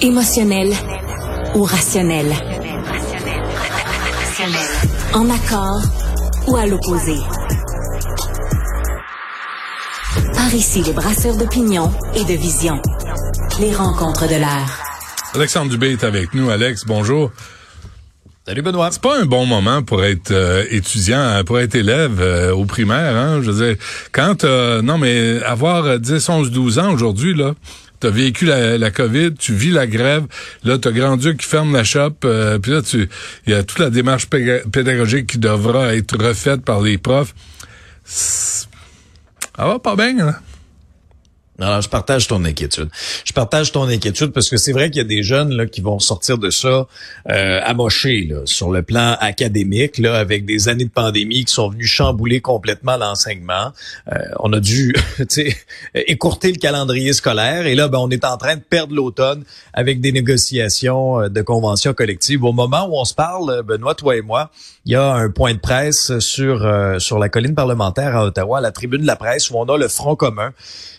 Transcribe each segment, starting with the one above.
Émotionnel ou rationnel? En accord ou à l'opposé? Par ici, les brasseurs d'opinion et de vision. Les rencontres de l'air. Alexandre Dubé est avec nous. Alex, bonjour. Salut Benoît. C'est pas un bon moment pour être euh, étudiant, pour être élève euh, au primaire. Hein? Je veux dire, quand euh, non mais avoir 10, 11, 12 ans aujourd'hui là, t'as vécu la, la, COVID, tu vis la grève, là t'as grand Dieu qui ferme la shop, puis là tu, il y a toute la démarche pédagogique qui devra être refaite par les profs. Ça va pas bien là. Alors, je partage ton inquiétude. Je partage ton inquiétude parce que c'est vrai qu'il y a des jeunes là, qui vont sortir de ça euh, amochés là, sur le plan académique, là, avec des années de pandémie qui sont venues chambouler complètement l'enseignement. Euh, on a dû écourter le calendrier scolaire et là, ben, on est en train de perdre l'automne avec des négociations euh, de conventions collectives. Au moment où on se parle, Benoît, toi et moi, il y a un point de presse sur, euh, sur la colline parlementaire à Ottawa, à la tribune de la presse, où on a le Front commun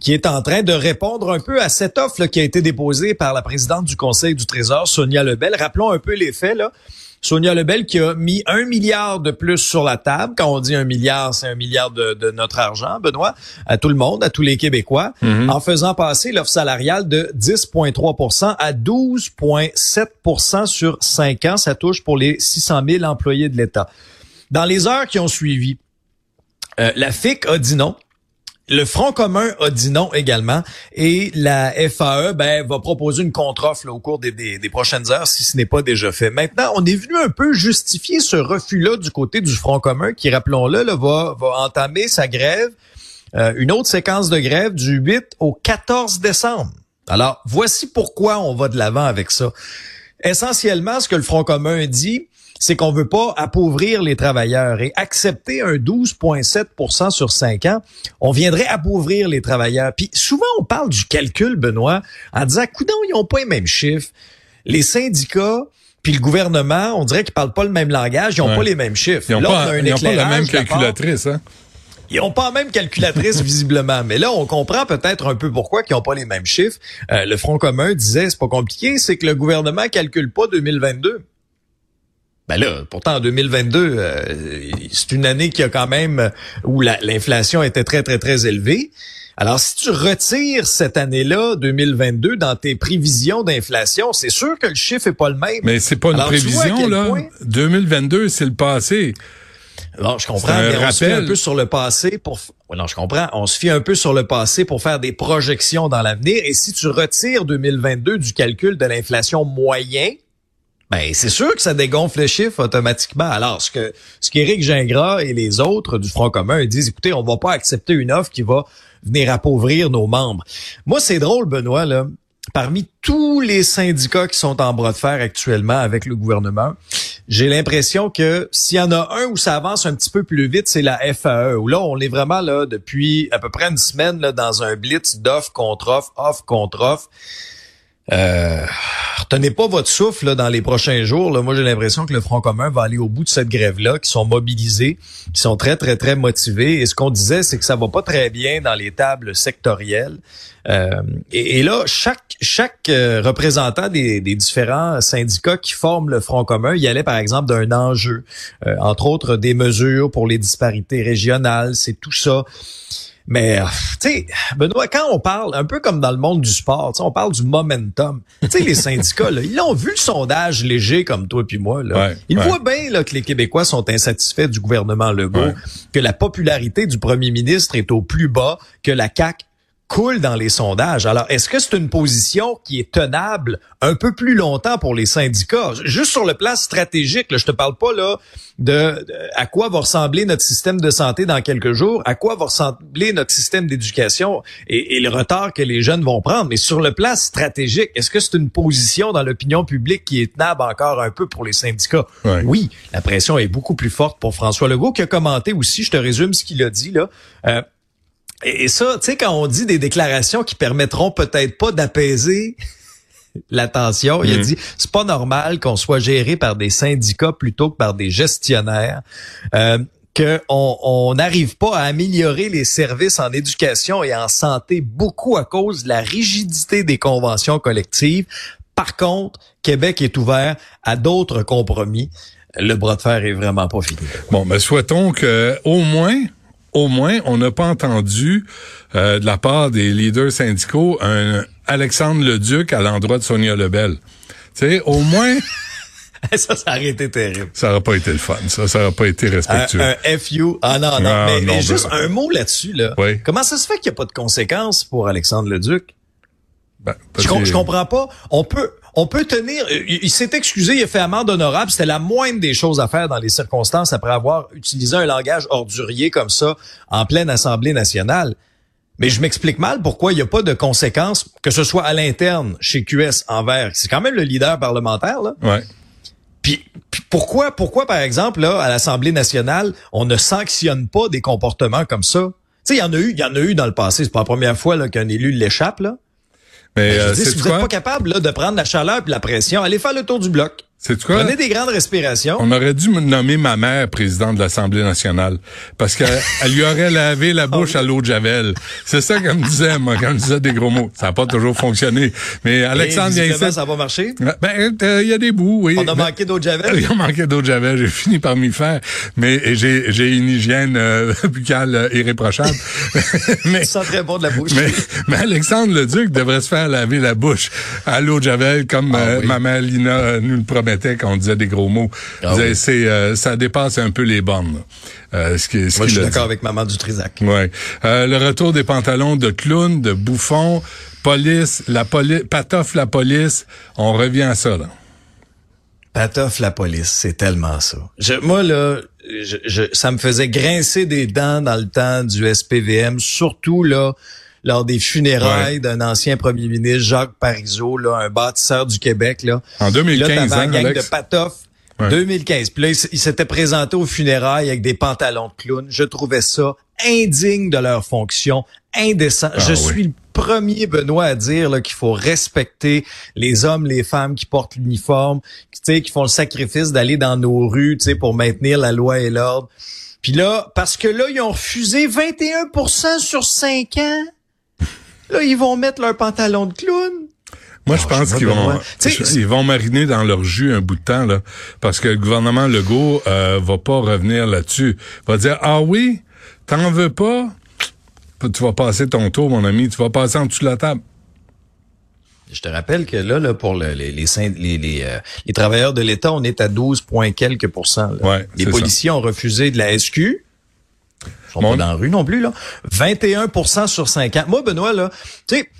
qui est en train de répondre un peu à cette offre qui a été déposée par la présidente du Conseil du Trésor, Sonia Lebel. Rappelons un peu les faits. Là. Sonia Lebel qui a mis un milliard de plus sur la table. Quand on dit un milliard, c'est un milliard de, notre argent, Benoît, à tout le monde, à tous les Québécois, mhm. en faisant passer l'offre salariale de 10,3% à 12,7% sur cinq ans. Ça touche pour les 600 000 employés de l'État. Dans les heures qui ont suivi, euh, la FIC a dit non. Le Front commun a dit non également et la FAE ben, va proposer une contre-offre au cours des, des, prochaines heures si ce n'est pas déjà fait. Maintenant, on est venu un peu justifier ce refus-là du côté du Front commun qui, rappelons-le, va, va entamer sa grève, euh, une autre séquence de grève du 8 au 14 décembre. Alors, voici pourquoi on va de l'avant avec ça. Essentiellement, ce que le Front commun dit, c'est qu'on veut pas appauvrir les travailleurs et accepter un 12,7% sur 5 ans, on viendrait appauvrir les travailleurs. Puis souvent, on parle du calcul, Benoît, en disant, coudons, ils n'ont pas les mêmes chiffres. Les syndicats, puis le gouvernement, on dirait qu'ils parlent pas le même langage, ils n'ont pas les mêmes chiffres. Ils n'ont pas, la même calculatrice, hein? Ils n'ont pas la même calculatrice visiblement, mais là on comprend peut-être un peu pourquoi ils n'ont pas les mêmes chiffres. Euh, le Front commun disait c'est pas compliqué, c'est que le gouvernement calcule pas 2022. Ben là, pourtant en 2022, euh, c'est une année qui a quand même où l'inflation était très très très élevée. Alors si tu retires cette année-là 2022 dans tes prévisions d'inflation, c'est sûr que le chiffre est pas le même. Mais c'est pas une prévision là. 2022, c'est le passé. Non, je comprends, mais on se fie un peu sur le passé pour non, je comprends. On se fie un peu sur le passé pour faire des projections dans l'avenir. Et si tu retires 2022 du calcul de l'inflation moyen, ben c'est sûr que ça dégonfle le chiffre automatiquement. Alors, ce que ce qu'Éric Gingras et les autres du Front commun disent, écoutez, on va pas accepter une offre qui va venir appauvrir nos membres. Moi, c'est drôle, Benoît, là. Parmi tous les syndicats qui sont en bras de fer actuellement avec le gouvernement, j'ai l'impression que s'il y en a un où ça avance un petit peu plus vite, c'est la FAE. Où là, on est vraiment là depuis à peu près une semaine là, dans un blitz d'offre contre offre, offre contre offre. Euh, retenez pas votre souffle dans les prochains jours. Là. Moi, j'ai l'impression que le Front commun va aller au bout de cette grève-là, qui sont mobilisés, qui sont très, très, très motivés. Et ce qu'on disait, c'est que ça va pas très bien dans les tables sectorielles. Euh, et, là, chaque, euh, représentant des, des, différents syndicats qui forment le Front commun y allait, par exemple, d'un enjeu, entre autres des mesures pour les disparités régionales. C'est tout ça. Mais, euh, tu sais, Benoît, quand on parle, un peu comme dans le monde du sport, on parle du momentum. Tu sais, les syndicats, là, ils ont vu le sondage léger comme toi puis moi. Là. ils voient bien là, que les Québécois sont insatisfaits du gouvernement Legault, que la popularité du premier ministre est au plus bas, que la CAQ coule dans les sondages. Alors, est-ce que c'est une position qui est tenable un peu plus longtemps pour les syndicats? Juste sur le plan stratégique, là, je te parle pas là de, à quoi va ressembler notre système de santé dans quelques jours, à quoi va ressembler notre système d'éducation et, le retard que les jeunes vont prendre. Mais sur le plan stratégique, est-ce que c'est une position dans l'opinion publique qui est tenable encore un peu pour les syndicats? Oui, la pression est beaucoup plus forte pour François Legault qui a commenté aussi, je te résume ce qu'il a dit là. Euh, et ça, tu sais, quand on dit des déclarations qui permettront peut-être pas d'apaiser la tension, il a mhm. dit c'est pas normal qu'on soit géré par des syndicats plutôt que par des gestionnaires. Euh, qu'on n'arrive pas à améliorer les services en éducation et en santé beaucoup à cause de la rigidité des conventions collectives Par contre, Québec est ouvert à d'autres compromis. Le bras de fer est vraiment pas fini. Bon, mais souhaitons que au moins, au moins, on n'a pas entendu euh, de la part des leaders syndicaux un Alexandre Leduc à l'endroit de Sonia Lebel. Tu sais, au moins. ça, ça aurait été terrible. Ça n'aurait pas été le fun, ça. Ça n'aurait pas été respectueux. Un, FU. Ah non, non. Ah, mais, juste ben- un mot là-dessus, là. Comment ça se fait qu'il n'y a pas de conséquences pour Alexandre Leduc? Ben, je, je comprends pas. On peut, on peut tenir. Euh, il, s'est excusé, il a fait amende honorable. C'était la moindre des choses à faire dans les circonstances après avoir utilisé un langage ordurier comme ça en pleine Assemblée nationale. Mais je m'explique mal pourquoi il n'y a pas de conséquences, que ce soit à l'interne chez QS envers. C'est quand même le leader parlementaire, là. Ouais. Puis, pourquoi, pourquoi, par exemple, là, à l'Assemblée nationale, on ne sanctionne pas des comportements comme ça? Tu sais, il y en a eu, il y en a eu dans le passé. C'est pas la première fois qu'un élu l'échappe, là. Mais, ben, euh, si vous n'êtes pas capable là, de prendre la chaleur et la pression, allez faire le tour du bloc. C'est quoi? Prenez des grandes respirations. On aurait dû nommer ma mère présidente de l'Assemblée nationale parce qu'elle lui aurait lavé la bouche à l'eau de Javel. C'est ça qu'elle me disait, moi, quand je disais des gros mots. Ça n'a pas toujours fonctionné. Mais Alexandre vient ici. Ça va marcher? Ben, euh, il y a des bouts, oui. On a manqué d'eau de Javel? Il a manqué d'eau de Javel. J'ai fini par m'y faire. Mais j'ai, j'ai une hygiène euh, buccale euh, irréprochable. mais, ça très bon de la bouche. Mais, mais Alexandre le Duc devrait se faire laver la bouche à l'eau de Javel comme ah euh, ma mère Lina nous le promet quand on disait des gros mots. Ah c'est euh, ça dépasse un peu les bornes. Euh, ce qui, Moi, je suis d'accord avec maman du Trisac. Ouais. Euh, le retour des pantalons de clown, de bouffon, police, la police, patoff la police. On revient à ça là. Patoff la police, c'est tellement ça. Je, moi là, je, ça me faisait grincer des dents dans le temps du SPVM, surtout là lors des funérailles d'un ancien premier ministre, Jacques Parizeau, là, un bâtisseur du Québec. Là. En 2015, là, hein, gang de Patoff. 2015. Puis là, il s'était présenté aux funérailles avec des pantalons de clown. Je trouvais ça indigne de leur fonction, indécent. Ah je suis le premier, Benoît, à dire qu'il faut respecter les hommes, les femmes qui portent l'uniforme, qui, qui font le sacrifice d'aller dans nos rues pour maintenir la loi et l'ordre. Puis là, parce que là, ils ont refusé 21% sur 5 ans. Là, ils vont mettre leur pantalon de clown. Moi, je pense qu'ils vont, ils vont mariner dans leur jus un bout de temps là, parce que le gouvernement Legault euh, va pas revenir là-dessus. Va dire ah oui, t'en veux pas, tu vas passer ton tour, mon ami, tu vas passer en dessous de la table. Je te rappelle que là, là pour les, les, les, euh, les, travailleurs de l'État, on est à 12 points quelques pourcents. les policiers ont refusé de la SQ. Ils sont pas dans la rue non plus, là. 21% sur 5 ans. Moi, Benoît, là, tu sais...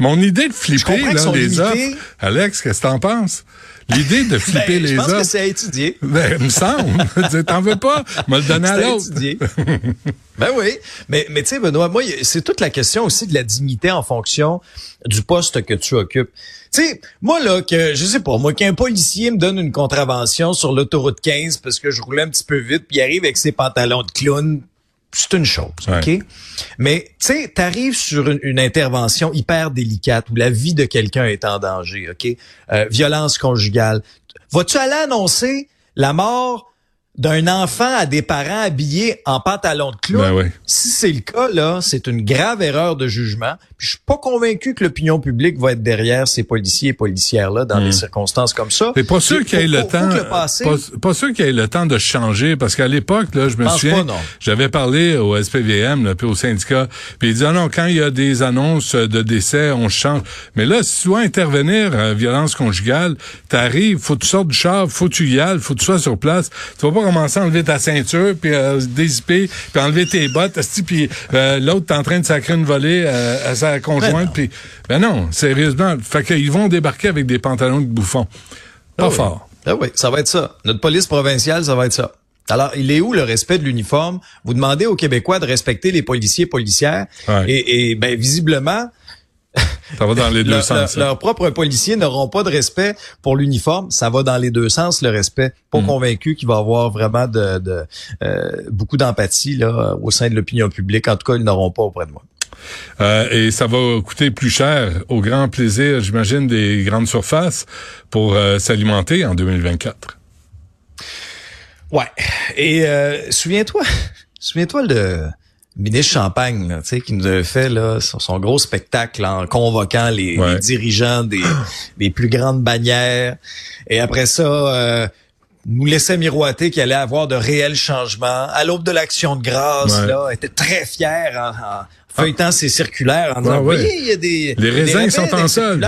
Mon idée de flipper là, les offres, Alex, qu'est-ce que t'en penses? L'idée de flipper ben, les offres. Je pense que c'est à étudier. Ben, il me semble. T'en veux pas? Me le donner à l'autre. ben oui. Mais, mais tu sais, Benoît, moi, c'est toute la question aussi de la dignité en fonction du poste que tu occupes. Tu sais, moi, là, que, je sais pas, moi, qu'un policier me donne une contravention sur l'autoroute 15 parce que je roulais un petit peu vite, puis il arrive avec ses pantalons de clown, c'est une chose, OK? Mais, tu sais, t'arrives sur une, intervention hyper délicate où la vie de quelqu'un est en danger, OK? Euh, violence conjugale. Vas-tu aller annoncer la mort d'un enfant à des parents habillés en pantalon de clown. Ben si c'est le cas, là, c'est une grave erreur de jugement. Puis je suis pas convaincu que l'opinion publique va être derrière ces policiers et policières-là dans des hmm. circonstances comme ça. C'est pas sûr qu'il ait le temps. pas, sûr qu'il ait le temps de changer parce qu'à l'époque, là, je me souviens, j'avais parlé au SPVM, là, puis au syndicat, puis il dit ah non, quand il y a des annonces de décès, on change. Mais là, si tu dois intervenir, euh, violence conjugale, t'arrives, faut que tu sortes du char, faut que tu y ailles, faut que tu sois sur place. Tu vas pas commencer à enlever ta ceinture, puis à dézipper, puis enlever tes bottes, puis euh, l'autre t'es en train de sacrer une volée euh, à sa conjointe, ben puis ben non, sérieusement, fait qu'ils vont débarquer avec des pantalons de bouffon. Pas ah fort. Ah oui, ça va être ça. Notre police provinciale, ça va être ça. Alors, il est où le respect de l'uniforme? Vous demandez aux Québécois de respecter les policiers policières. Et, et ben, visiblement, ça va dans les deux sens. leurs propres policiers n'auront pas de respect pour l'uniforme. Ça va dans les deux sens, le respect. Pas hmm. convaincu qu'il va y avoir vraiment de, euh, beaucoup d'empathie là au sein de l'opinion publique. En tout cas, ils n'auront pas auprès de moi. Euh, et ça va coûter plus cher, au grand plaisir, j'imagine, des grandes surfaces pour euh, s'alimenter en 2024. Ouais. Et souviens-toi, souviens-toi de ministre Champagne, là, qui nous avait fait là, son, gros spectacle en convoquant les, dirigeants des, des, plus grandes bannières. Et après ça, euh, nous laissait miroiter qu'il allait avoir de réels changements. À l'aube de l'action de grâce, là, était très fier en, en feuilletant ses circulaires en disant, oui, il y a des... Les raisins sont en solde.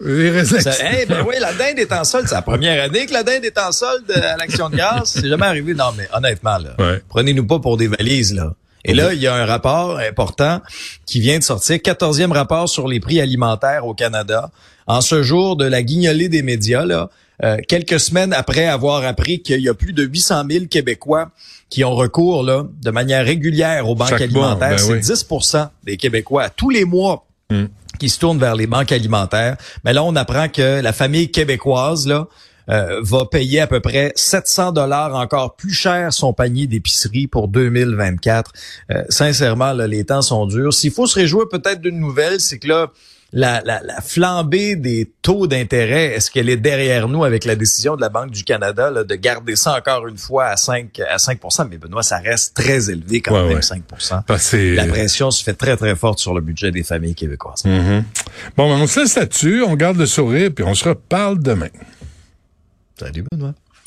Les raisins. Eh ben oui, la dinde est en solde. C'est la première année que la dinde est en solde à l'action de grâce. C'est jamais arrivé. Non, mais honnêtement, là, prenez-nous pas pour des valises, là. Et là, il y a un rapport important qui vient de sortir, 14e rapport sur les prix alimentaires au Canada. En ce jour de la guignolée des médias, là, euh, quelques semaines après avoir appris qu'il y a plus de 800 000 Québécois qui ont recours là, de manière régulière aux banques alimentaires. Ben C'est 10% des Québécois tous les mois hmm. qui se tournent vers les banques alimentaires. Mais là, on apprend que la famille québécoise là, euh, va payer à peu près 700 dollars encore plus cher son panier d'épicerie pour 2024. Euh, sincèrement, là, les temps sont durs. S'il faut se réjouir peut-être d'une nouvelle, c'est que là, la, la, la flambée des taux d'intérêt, est-ce qu'elle est derrière nous avec la décision de la Banque du Canada là, de garder ça encore une fois à 5 à 5 Mais Benoît, ça reste très élevé quand même, 5% La pression se fait très, très forte sur le budget des familles québécoises. Mm-hmm. Bon, ben, on se laisse là-dessus, on garde le sourire, puis on se reparle demain. Salut, Benoît.